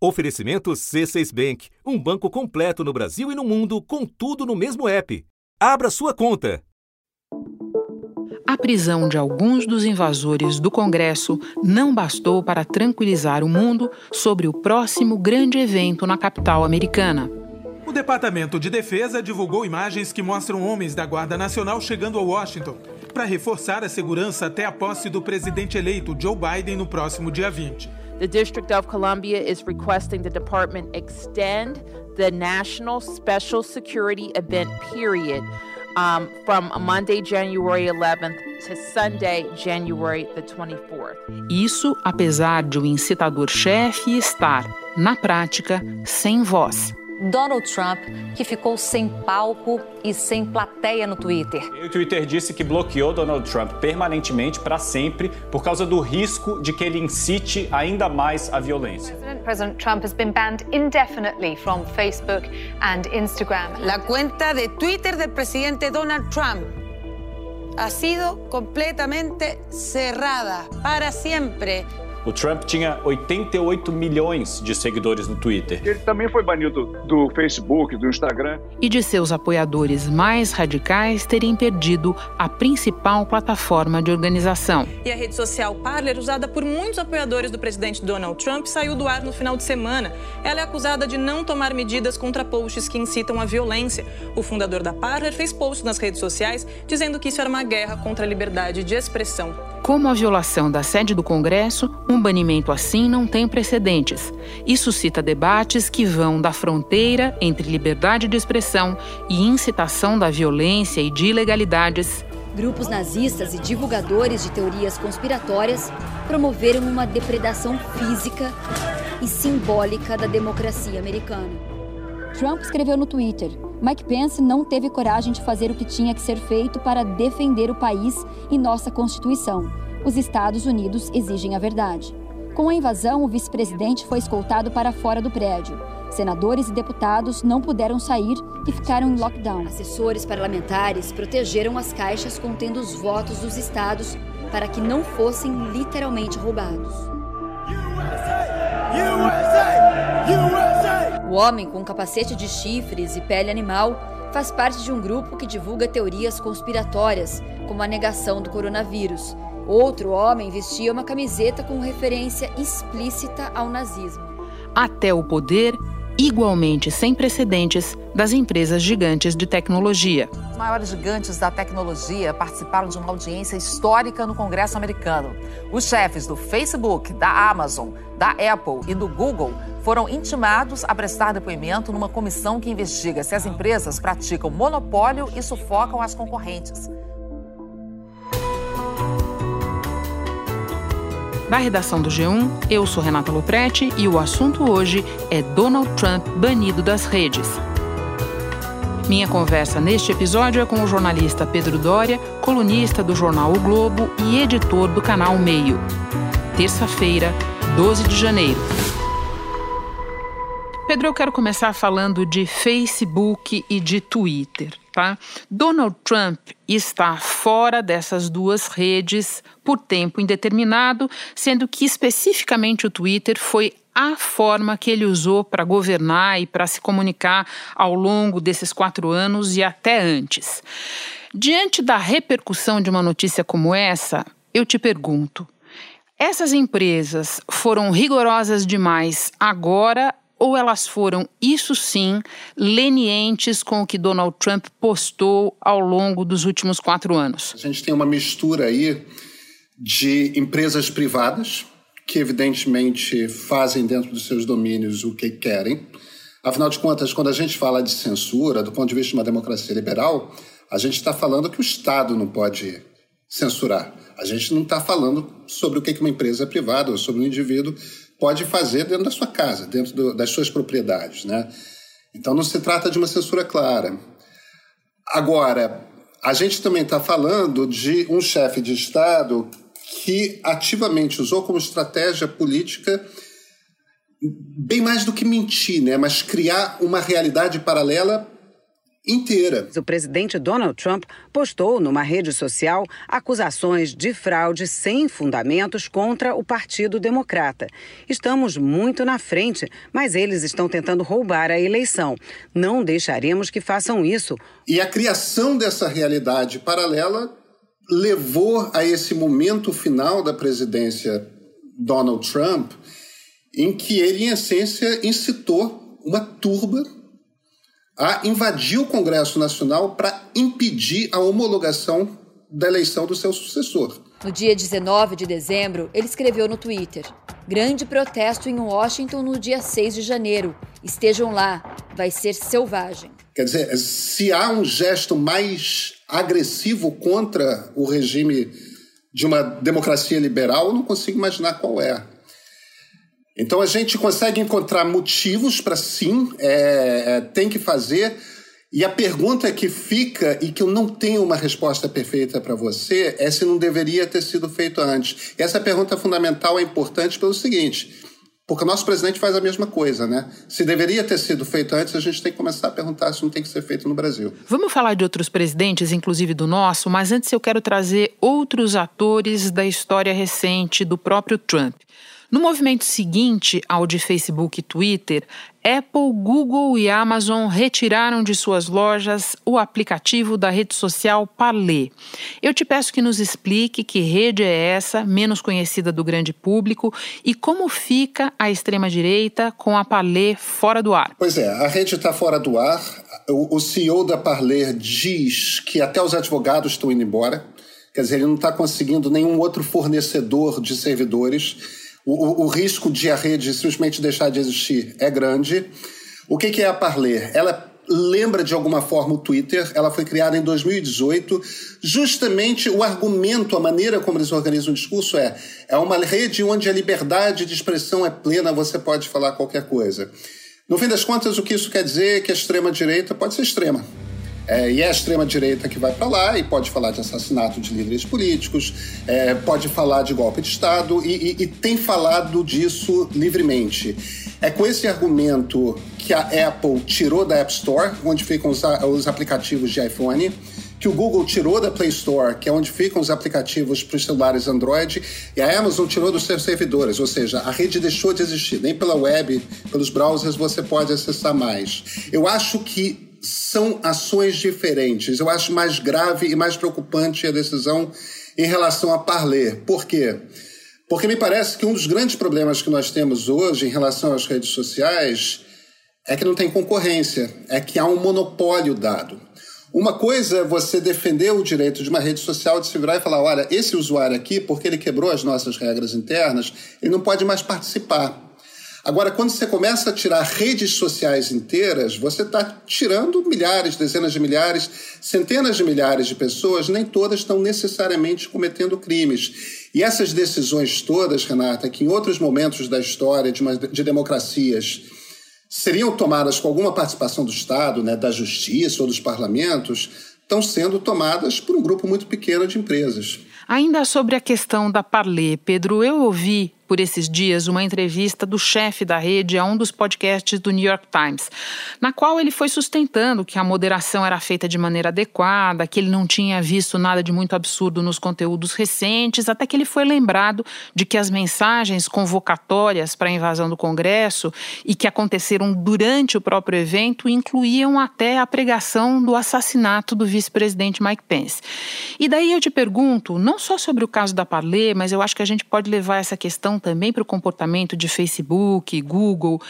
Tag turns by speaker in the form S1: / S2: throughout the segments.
S1: Oferecimento C6 Bank, um banco completo no Brasil e no mundo, com tudo no mesmo app. Abra sua conta.
S2: A prisão de alguns dos invasores do Congresso não bastou para tranquilizar o mundo sobre o próximo grande evento na capital americana.
S3: O Departamento de Defesa divulgou imagens que mostram homens da Guarda Nacional chegando a Washington para reforçar a segurança até a posse do presidente eleito Joe Biden no próximo dia 20.
S4: The District of Columbia is requesting the department extend the National Special Security Event period um, from Monday, January 11th to Sunday, January the 24th.
S2: Isso apesar de o incitador-chefe estar, na prática, sem voz.
S5: Donald Trump, que ficou sem palco e sem plateia no Twitter.
S6: O Twitter disse que bloqueou Donald Trump permanentemente para sempre por causa do risco de que ele incite ainda mais a violência.
S7: President Trump has been banned indefinitely from Facebook and Instagram.
S8: La cuenta de Twitter del presidente Donald Trump ha sido completamente cerrada para siempre.
S6: O Trump tinha 88 milhões de seguidores no Twitter.
S9: Ele também foi banido do Facebook, do Instagram.
S2: E de seus apoiadores mais radicais terem perdido a principal plataforma de organização.
S10: E a rede social Parler, usada por muitos apoiadores do presidente Donald Trump, saiu do ar no final de semana. Ela é acusada de não tomar medidas contra posts que incitam a violência. O fundador da Parler fez posts nas redes sociais dizendo que isso era uma guerra contra a liberdade de expressão.
S2: Como a violação da sede do Congresso, um banimento assim não tem precedentes e suscita debates que vão da fronteira entre liberdade de expressão e incitação da violência e de ilegalidades.
S5: Grupos nazistas e divulgadores de teorias conspiratórias promoveram uma depredação física e simbólica da democracia americana. Trump escreveu no Twitter: Mike Pence não teve coragem de fazer o que tinha que ser feito para defender o país e nossa Constituição. Os Estados Unidos exigem a verdade. Com a invasão, o vice-presidente foi escoltado para fora do prédio. Senadores e deputados não puderam sair e ficaram em lockdown. Assessores parlamentares protegeram as caixas contendo os votos dos estados para que não fossem literalmente roubados. USA! USA! USA! O homem com capacete de chifres e pele animal faz parte de um grupo que divulga teorias conspiratórias, como a negação do coronavírus. Outro homem vestia uma camiseta com referência explícita ao nazismo.
S2: Até o poder igualmente sem precedentes das empresas gigantes de tecnologia.
S11: Os maiores gigantes da tecnologia participaram de uma audiência histórica no Congresso americano. Os chefes do Facebook, da Amazon, da Apple e do Google foram intimados a prestar depoimento numa comissão que investiga se as empresas praticam monopólio e sufocam as concorrentes.
S2: Da redação do G1, eu sou Renata Loprete e o assunto hoje é Donald Trump banido das redes. Minha conversa neste episódio é com o jornalista Pedro Dória, colunista do jornal O Globo e editor do canal Meio. Terça-feira, 12 de janeiro. Pedro, eu quero começar falando de Facebook e de Twitter, tá? Donald Trump está fora dessas duas redes por tempo indeterminado, sendo que especificamente o Twitter foi a forma que ele usou para governar e para se comunicar ao longo desses quatro anos e até antes. Diante da repercussão de uma notícia como essa, eu te pergunto: essas empresas foram rigorosas demais agora ou elas foram, isso sim, lenientes com o que Donald Trump postou ao longo dos últimos quatro anos?
S12: A gente tem uma mistura aí de empresas privadas, que evidentemente fazem dentro dos seus domínios o que querem. Afinal de contas, quando a gente fala de censura, do ponto de vista de uma democracia liberal, a gente está falando que o Estado não pode censurar. A gente não está falando sobre o que uma empresa privada ou sobre um indivíduo pode fazer dentro da sua casa, dentro do, das suas propriedades, né? Então não se trata de uma censura clara. Agora, a gente também está falando de um chefe de Estado que ativamente usou como estratégia política bem mais do que mentir, né? Mas criar uma realidade paralela inteira.
S13: O presidente Donald Trump postou numa rede social acusações de fraude sem fundamentos contra o Partido Democrata. Estamos muito na frente, mas eles estão tentando roubar a eleição. Não deixaremos que façam isso.
S12: E a criação dessa realidade paralela levou a esse momento final da presidência Donald Trump, em que ele, em essência, incitou uma turba a invadir o Congresso Nacional para impedir a homologação da eleição do seu sucessor.
S5: No dia 19 de dezembro, ele escreveu no Twitter: Grande protesto em Washington no dia 6 de janeiro. Estejam lá, vai ser selvagem.
S12: Quer dizer, se há um gesto mais agressivo contra o regime de uma democracia liberal, eu não consigo imaginar qual é. Então a gente consegue encontrar motivos para sim, é, é, tem que fazer. E a pergunta que fica, e que eu não tenho uma resposta perfeita para você, é se não deveria ter sido feito antes. E essa pergunta fundamental é importante pelo seguinte: porque o nosso presidente faz a mesma coisa, né? Se deveria ter sido feito antes, a gente tem que começar a perguntar se não tem que ser feito no Brasil.
S2: Vamos falar de outros presidentes, inclusive do nosso, mas antes eu quero trazer outros atores da história recente do próprio Trump. No movimento seguinte ao de Facebook e Twitter, Apple, Google e Amazon retiraram de suas lojas o aplicativo da rede social Parler. Eu te peço que nos explique que rede é essa, menos conhecida do grande público, e como fica a extrema-direita com a Parler fora do ar.
S12: Pois é, a rede está fora do ar. O CEO da Parler diz que até os advogados estão indo embora. Quer dizer, ele não está conseguindo nenhum outro fornecedor de servidores o, o, risco de a rede simplesmente deixar de existir é grande. O que, que é a Parler? Ela lembra de alguma forma o Twitter. Ela foi criada em 2018. Justamente o argumento, a maneira como eles organizam o discurso é: é uma rede onde a liberdade de expressão é plena, você pode falar qualquer coisa. No fim das contas, o que isso quer dizer é que a extrema-direita pode ser extrema. É, e é a extrema-direita que vai para lá e pode falar de assassinato de líderes políticos, é, pode falar de golpe de Estado e, e, e tem falado disso livremente. É com esse argumento que a Apple tirou da App Store, onde ficam os, os aplicativos de iPhone, que o Google tirou da Play Store, que é onde ficam os aplicativos para os celulares Android, e a Amazon tirou dos seus servidores, ou seja, a rede deixou de existir. Nem pela web, pelos browsers você pode acessar mais. Eu acho que são ações diferentes. Eu acho mais grave e mais preocupante a decisão em relação a Parler. Por quê? Porque me parece que um dos grandes problemas que nós temos hoje em relação às redes sociais é que não tem concorrência, é que há um monopólio dado. Uma coisa é você defender o direito de uma rede social de se virar e falar: olha, esse usuário aqui, porque ele quebrou as nossas regras internas, ele não pode mais participar. Agora, quando você começa a tirar redes sociais inteiras, você está tirando milhares, dezenas de milhares, centenas de milhares de pessoas, nem todas estão necessariamente cometendo crimes. E essas decisões todas, Renata, que em outros momentos da história de, uma, de democracias seriam tomadas com alguma participação do Estado, né, da justiça ou dos parlamentos, estão sendo tomadas por um grupo muito pequeno de empresas.
S2: Ainda sobre a questão da Parler, Pedro, eu ouvi por esses dias uma entrevista do chefe da rede a um dos podcasts do New York Times, na qual ele foi sustentando que a moderação era feita de maneira adequada, que ele não tinha visto nada de muito absurdo nos conteúdos recentes, até que ele foi lembrado de que as mensagens convocatórias para a invasão do Congresso e que aconteceram durante o próprio evento incluíam até a pregação do assassinato do vice-presidente Mike Pence. E daí eu te pergunto, não só sobre o caso da Parler, mas eu acho que a gente pode levar essa questão também para o comportamento de Facebook, Google,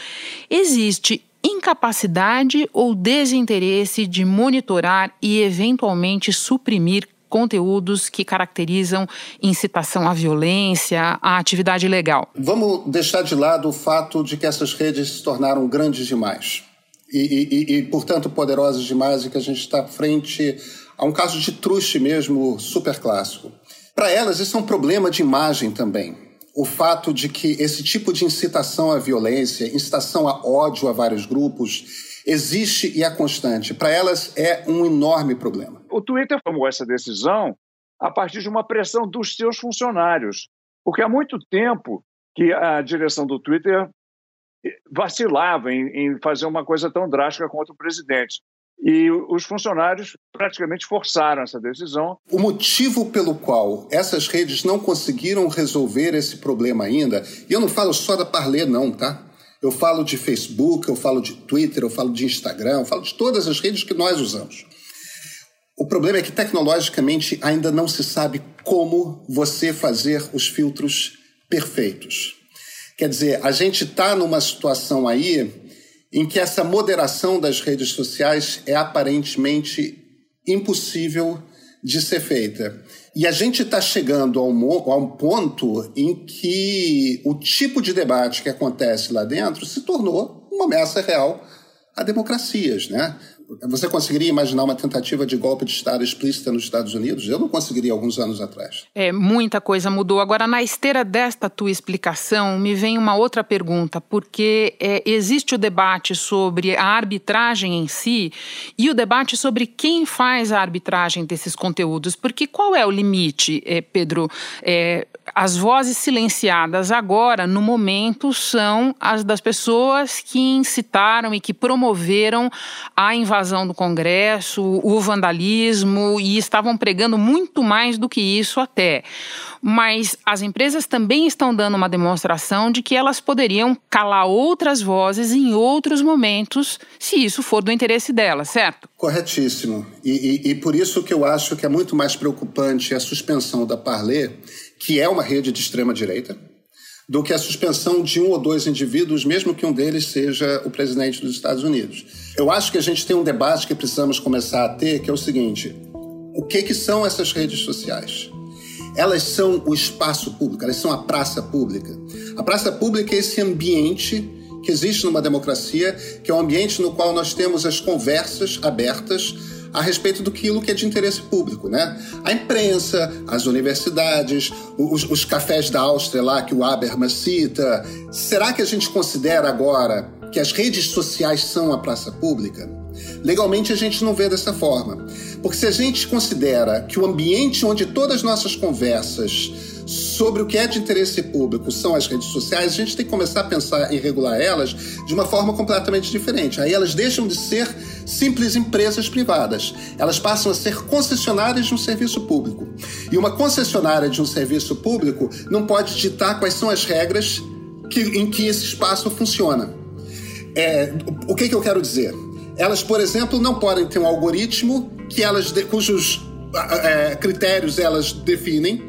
S2: existe incapacidade ou desinteresse de monitorar e eventualmente suprimir conteúdos que caracterizam incitação à violência, à atividade ilegal.
S12: Vamos deixar de lado o fato de que essas redes se tornaram grandes demais e, e, e portanto, poderosas demais e que a gente está frente a um caso de truste mesmo super clássico. Para elas, isso é um problema de imagem também o fato de que esse tipo de incitação à violência, incitação a ódio a vários grupos, existe e é constante. Para elas é um enorme problema.
S9: O Twitter tomou essa decisão a partir de uma pressão dos seus funcionários, porque há muito tempo que a direção do Twitter vacilava em, em fazer uma coisa tão drástica contra o presidente. E os funcionários praticamente forçaram essa decisão.
S12: O motivo pelo qual essas redes não conseguiram resolver esse problema ainda, e eu não falo só da Parler, não, tá? Eu falo de Facebook, eu falo de Twitter, eu falo de Instagram, eu falo de todas as redes que nós usamos. O problema é que tecnologicamente ainda não se sabe como você fazer os filtros perfeitos. Quer dizer, a gente está numa situação aí em que essa moderação das redes sociais é aparentemente impossível de ser feita. E a gente está chegando a um, ponto em que o tipo de debate que acontece lá dentro se tornou uma ameaça real a democracias, né? Você conseguiria imaginar uma tentativa de golpe de Estado explícita nos Estados Unidos? Eu não conseguiria alguns anos atrás.
S2: É, muita coisa mudou. Agora, na esteira desta tua explicação, me vem uma outra pergunta, porque é, existe o debate sobre a arbitragem em si e o debate sobre quem faz a arbitragem desses conteúdos. Porque qual é o limite, é, Pedro? É, as vozes silenciadas agora, no momento, são as das pessoas que incitaram e que promoveram a invasão do Congresso, o vandalismo e estavam pregando muito mais do que isso até. Mas as empresas também estão dando uma demonstração de que elas poderiam calar outras vozes em outros momentos, se isso for do interesse delas, certo?
S12: Corretíssimo. E, e, e por isso que eu acho que é muito mais preocupante a suspensão da Parler que é uma rede de extrema-direita, do que a suspensão de um ou dois indivíduos, mesmo que um deles seja o presidente dos Estados Unidos. Eu acho que a gente tem um debate que precisamos começar a ter, que é o seguinte: o que, que são essas redes sociais? Elas são o espaço público, elas são a praça pública. A praça pública é esse ambiente que existe numa democracia, que é um ambiente no qual nós temos as conversas abertas a respeito do que é de interesse público, né? A imprensa, as universidades, os, os cafés da Áustria lá que o Habermas cita. Será que a gente considera agora que as redes sociais são a praça pública? Legalmente a gente não vê dessa forma. Porque se a gente considera que o ambiente onde todas as nossas conversas sobre o que é de interesse público são as redes sociais, a gente tem que começar a pensar em regular elas de uma forma completamente diferente. Aí elas deixam de ser simples empresas privadas, elas passam a ser concessionárias de um serviço público. E uma concessionária de um serviço público não pode ditar quais são as regras que, em que esse espaço funciona. É, o que, que eu quero dizer? Elas, por exemplo, não podem ter um algoritmo que elas, cujos é, critérios elas definem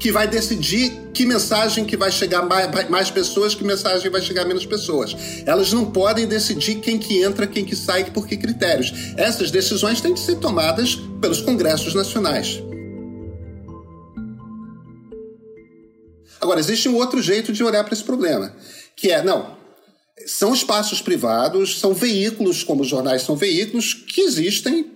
S12: que vai decidir que mensagem que vai chegar mais, mais pessoas, que mensagem vai chegar menos pessoas. Elas não podem decidir quem que entra, quem que sai, por que critérios. Essas decisões têm que ser tomadas pelos congressos nacionais. Agora, existe um outro jeito de olhar para esse problema, que é, não, são espaços privados, são veículos, como os jornais são veículos, que existem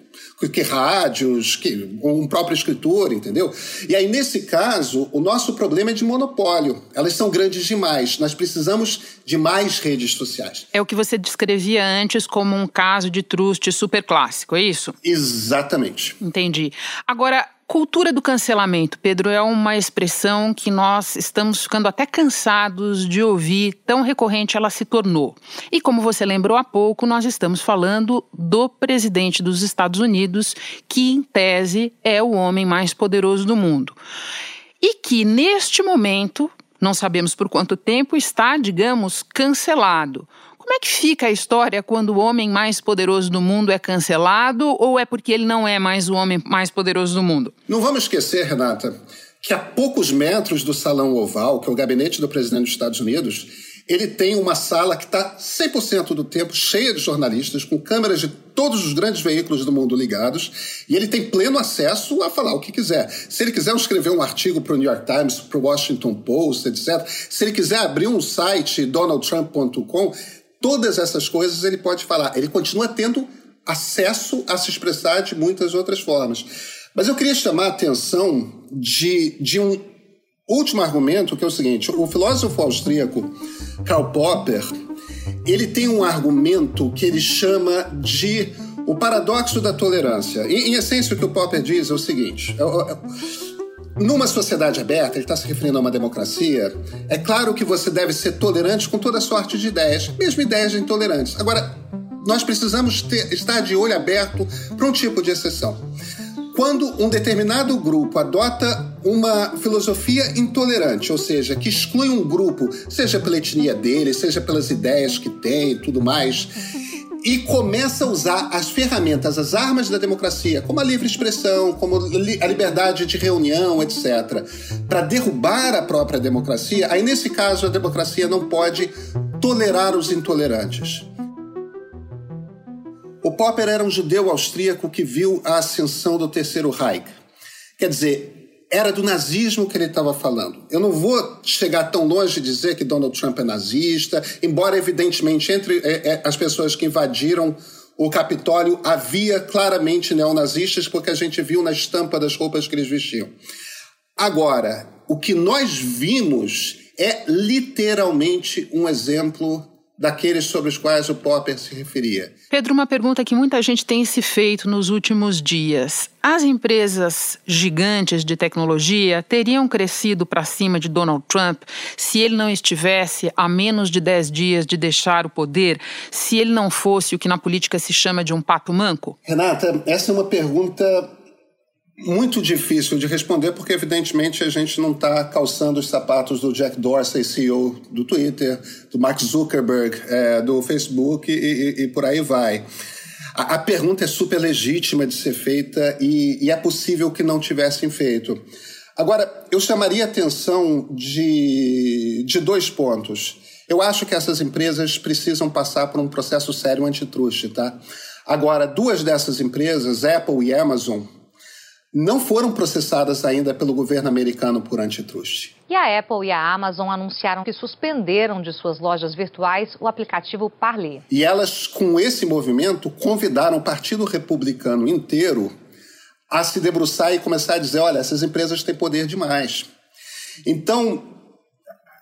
S12: que rádios, que um próprio escritor, entendeu? E aí, nesse caso, o nosso problema é de monopólio. Elas são grandes demais. Nós precisamos de mais redes sociais.
S2: É o que você descrevia antes como um caso de truste super clássico, é isso?
S12: Exatamente.
S2: Entendi. Agora, Cultura do cancelamento, Pedro, é uma expressão que nós estamos ficando até cansados de ouvir, tão recorrente ela se tornou. E como você lembrou há pouco, nós estamos falando do presidente dos Estados Unidos, que em tese é o homem mais poderoso do mundo. E que neste momento, não sabemos por quanto tempo, está, digamos, cancelado. Como é que fica a história quando o homem mais poderoso do mundo é cancelado ou é porque ele não é mais o homem mais poderoso do mundo?
S12: Não vamos esquecer, Renata, que a poucos metros do salão oval, que é o gabinete do presidente dos Estados Unidos, ele tem uma sala que está 100% do tempo cheia de jornalistas, com câmeras de todos os grandes veículos do mundo ligados, e ele tem pleno acesso a falar o que quiser. Se ele quiser escrever um artigo para o New York Times, para o Washington Post, etc., se ele quiser abrir um site, donaldtrump.com, todas essas coisas ele pode falar. Ele continua tendo acesso a se expressar de muitas outras formas. Mas eu queria chamar a atenção de, de um último argumento, que é o seguinte: o filósofo austríaco Karl Popper ele tem um argumento que ele chama de o paradoxo da tolerância. Em, essência, o que o Popper diz é o seguinte: é, é, numa sociedade aberta, ele está se referindo a uma democracia, é claro que você deve ser tolerante com toda sorte de ideias, mesmo ideias intolerantes. Agora, nós precisamos ter, estar de olho aberto para um tipo de exceção. Quando um determinado grupo adota uma filosofia intolerante, ou seja, que exclui um grupo, seja pela etnia dele, seja pelas ideias que tem e tudo mais, e começa a usar as ferramentas, as armas da democracia, como a livre expressão, como a liberdade de reunião, etc., para derrubar a própria democracia, aí nesse caso a democracia não pode tolerar os intolerantes. O Popper era um judeu austríaco que viu a ascensão do Terceiro Reich. Quer dizer, era do nazismo que ele estava falando. Eu não vou chegar tão longe de dizer que Donald Trump é nazista, embora, evidentemente, entre é, é, as pessoas que invadiram o Capitólio havia claramente neonazistas, porque a gente viu na estampa das roupas que eles vestiam. Agora, o que nós vimos é literalmente um exemplo daqueles sobre os quais o Popper se referia.
S2: Pedro, uma pergunta que muita gente tem se feito nos últimos dias. As empresas gigantes de tecnologia teriam crescido para cima de Donald Trump se ele não estivesse a menos de 10 dias de deixar o poder, se ele não fosse o que na política se chama de um pato manco?
S12: Renata, essa é uma pergunta muito difícil de responder, porque evidentemente a gente não está calçando os sapatos do Jack Dorsey, CEO do Twitter, do Mark Zuckerberg, é, do Facebook e, e, e, por aí vai. A, a, pergunta é super legítima de ser feita e, e é possível que não tivessem feito. Agora, eu chamaria a atenção de, de dois pontos. Eu acho que essas empresas precisam passar por um processo sério antitruste, tá? Agora, duas dessas empresas, Apple e Amazon, não foram processadas ainda pelo governo americano por antitruste.
S7: E a Apple e a Amazon anunciaram que suspenderam de suas lojas virtuais o aplicativo Parler.
S12: E elas, com esse movimento, convidaram o Partido Republicano inteiro a se debruçar e começar a dizer: olha, essas empresas têm poder demais. Então,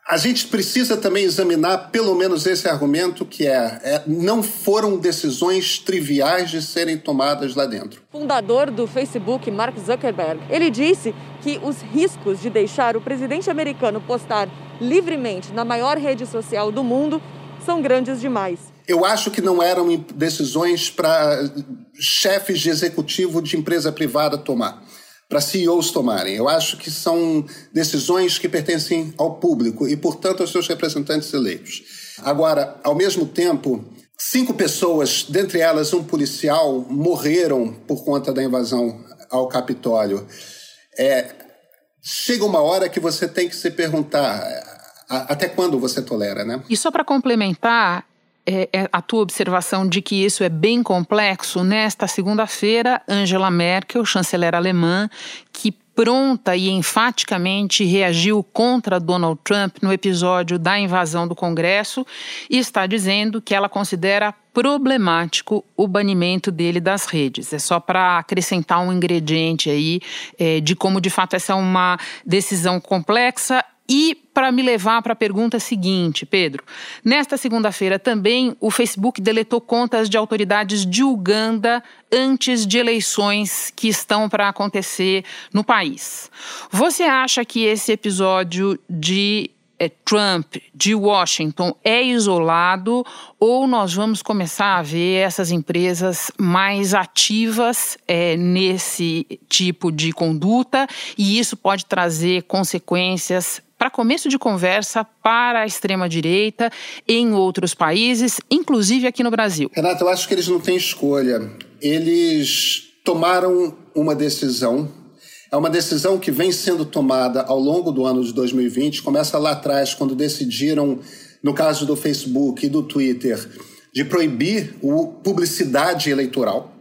S12: a gente precisa também examinar pelo menos esse argumento que é, é, não foram decisões triviais de serem tomadas lá dentro.
S14: Fundador do Facebook, Mark Zuckerberg, ele disse que os riscos de deixar o presidente americano postar livremente na maior rede social do mundo são grandes demais.
S12: Eu acho que não eram decisões para chefes de executivo de empresa privada tomar para CEOs tomarem. Eu acho que são decisões que pertencem ao público e, portanto, aos seus representantes eleitos. Agora, ao mesmo tempo, cinco pessoas, dentre elas um policial, morreram por conta da invasão ao Capitólio. É, chega uma hora que você tem que se perguntar até quando você tolera, né?
S2: E só para complementar, é, é a tua observação de que isso é bem complexo, nesta segunda-feira, Angela Merkel, chanceler alemã, que pronta e enfaticamente reagiu contra Donald Trump no episódio da invasão do Congresso e está dizendo que ela considera problemático o banimento dele das redes. É só para acrescentar um ingrediente aí é, de como de fato essa é uma decisão complexa e para me levar para a pergunta seguinte, Pedro. Nesta segunda-feira também, o Facebook deletou contas de autoridades de Uganda antes de eleições que estão para acontecer no país. Você acha que esse episódio de é, Trump de Washington é isolado ou nós vamos começar a ver essas empresas mais ativas é, nesse tipo de conduta e isso pode trazer consequências para começo de conversa para a extrema-direita em outros países, inclusive aqui no Brasil?
S12: Renata, eu acho que eles não têm escolha. Eles tomaram uma decisão. É uma decisão que vem sendo tomada ao longo do ano de 2020. Começa lá atrás, quando decidiram, no caso do Facebook e do Twitter, de proibir a publicidade eleitoral.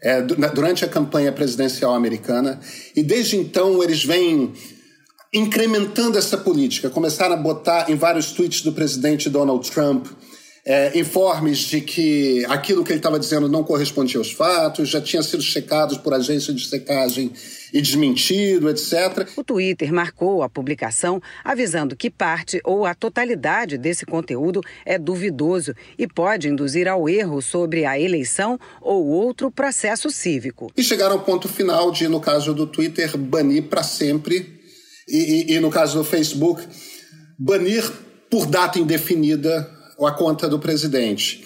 S12: É, durante a campanha presidencial americana. E desde então eles vêm incrementando essa política. Começaram a botar em vários tweets do presidente Donald Trump é, informes de que aquilo que ele estava dizendo não correspondia aos fatos, já tinha sido checado por agência de secagem e desmentido, etc.
S13: O Twitter marcou a publicação avisando que parte ou a totalidade desse conteúdo é duvidoso e pode induzir ao erro sobre a eleição ou outro processo cívico.
S12: E chegaram ao ponto final de, no caso do Twitter, banir para sempre e, e, e no caso do Facebook, banir por data indefinida a conta do presidente.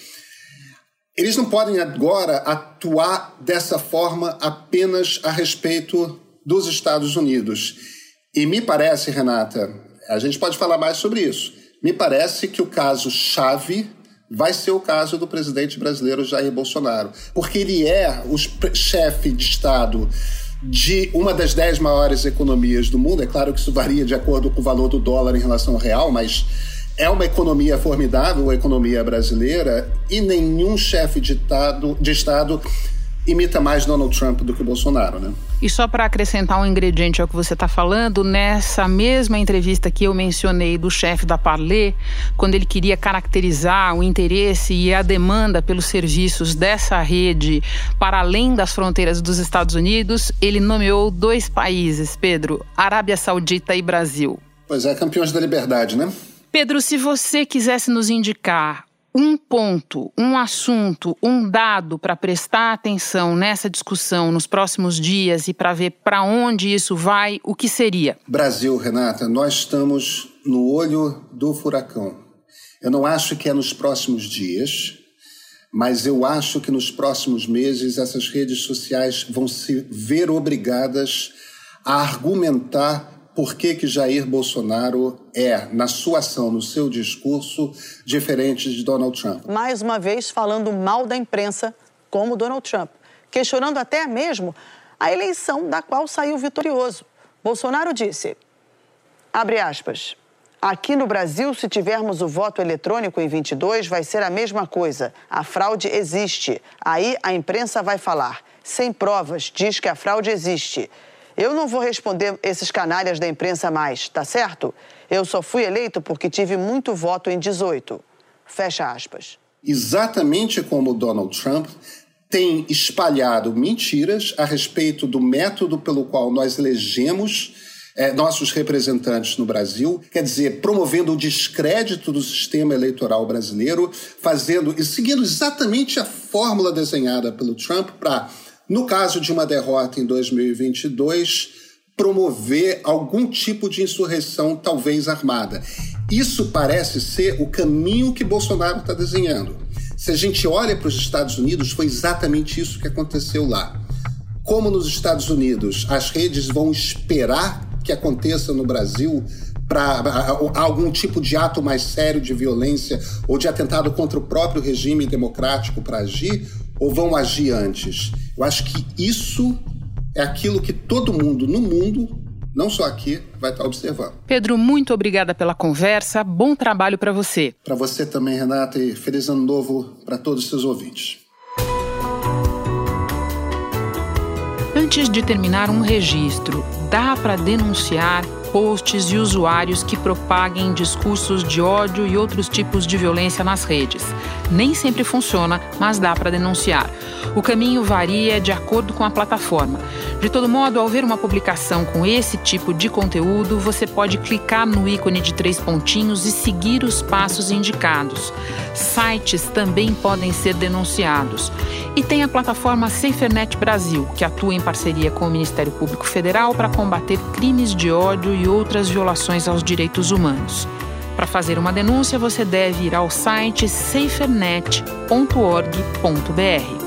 S12: Eles não podem agora atuar dessa forma apenas a respeito dos Estados Unidos. E me parece, Renata, a gente pode falar mais sobre isso. Me parece que o caso chave vai ser o caso do presidente brasileiro Jair Bolsonaro, porque ele é o chefe de Estado de uma das dez maiores economias do mundo. É claro que isso varia de acordo com o valor do dólar em relação ao real, mas é uma economia formidável, a economia brasileira, e nenhum chefe de, tado, de Estado imita mais Donald Trump do que Bolsonaro, né?
S2: E só para acrescentar um ingrediente ao que você está falando, nessa mesma entrevista que eu mencionei do chefe da Parler, quando ele queria caracterizar o interesse e a demanda pelos serviços dessa rede para além das fronteiras dos Estados Unidos, ele nomeou dois países, Pedro, Arábia Saudita e Brasil.
S12: Pois é, campeões da liberdade, né?
S2: Pedro, se você quisesse nos indicar um ponto, um assunto, um dado para prestar atenção nessa discussão nos próximos dias e para ver para onde isso vai, o que seria?
S12: Brasil, Renata, nós estamos no olho do furacão. Eu não acho que é nos próximos dias, mas eu acho que nos próximos meses essas redes sociais vão se ver obrigadas a argumentar por que, que Jair Bolsonaro é, na sua ação, no seu discurso, diferente de Donald Trump.
S15: Mais uma vez falando mal da imprensa, como Donald Trump, questionando até mesmo a eleição da qual saiu vitorioso. Bolsonaro disse, abre aspas, Aqui no Brasil, se tivermos o voto eletrônico em 22, vai ser a mesma coisa. A fraude existe. Aí a imprensa vai falar. Sem provas, diz que a fraude existe. Eu não vou responder esses canalhas da imprensa mais, tá certo? Eu só fui eleito porque tive muito voto em 18. Fecha aspas.
S12: Exatamente como Donald Trump tem espalhado mentiras a respeito do método pelo qual nós elegemos é, nossos representantes no Brasil, quer dizer, promovendo o descrédito do sistema eleitoral brasileiro, fazendo e seguindo exatamente a fórmula desenhada pelo Trump para no caso de uma derrota em 2022, promover algum tipo de insurreição, talvez armada. Isso parece ser o caminho que Bolsonaro está desenhando. Se a gente olha para os Estados Unidos, foi exatamente isso que aconteceu lá. Como nos Estados Unidos as redes vão esperar que aconteça no Brasil para algum tipo de ato mais sério de violência ou de atentado contra o próprio regime democrático para agir, ou vão agir antes? Eu acho que isso é aquilo que todo mundo no mundo, não só aqui, vai estar observando.
S2: Pedro, muito obrigada pela conversa. Bom trabalho para você.
S12: Para você também, Renata, e feliz ano novo para todos os seus ouvintes.
S2: Antes de terminar um registro, dá para denunciar posts e usuários que propaguem discursos de ódio e outros tipos de violência nas redes. Nem sempre funciona, mas dá para denunciar. O caminho varia de acordo com a plataforma. De todo modo, ao ver uma publicação com esse tipo de conteúdo, você pode clicar no ícone de três pontinhos e seguir os passos indicados. Sites também podem ser denunciados. E tem a plataforma SaferNet Brasil, que atua em parceria com o Ministério Público Federal para combater crimes de ódio e outras violações aos direitos humanos. Para fazer uma denúncia, você deve ir ao site safernet.org.br.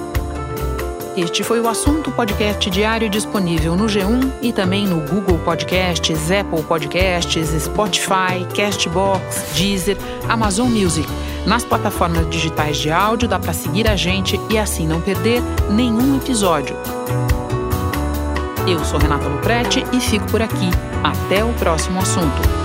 S2: Este foi o assunto podcast diário disponível no G1 e também no Google Podcasts, Apple Podcasts, Spotify, Castbox, Deezer, Amazon Music. Nas plataformas digitais de áudio dá para seguir a gente e assim não perder nenhum episódio. Eu sou Renata Luprete e fico por aqui. Até o próximo assunto.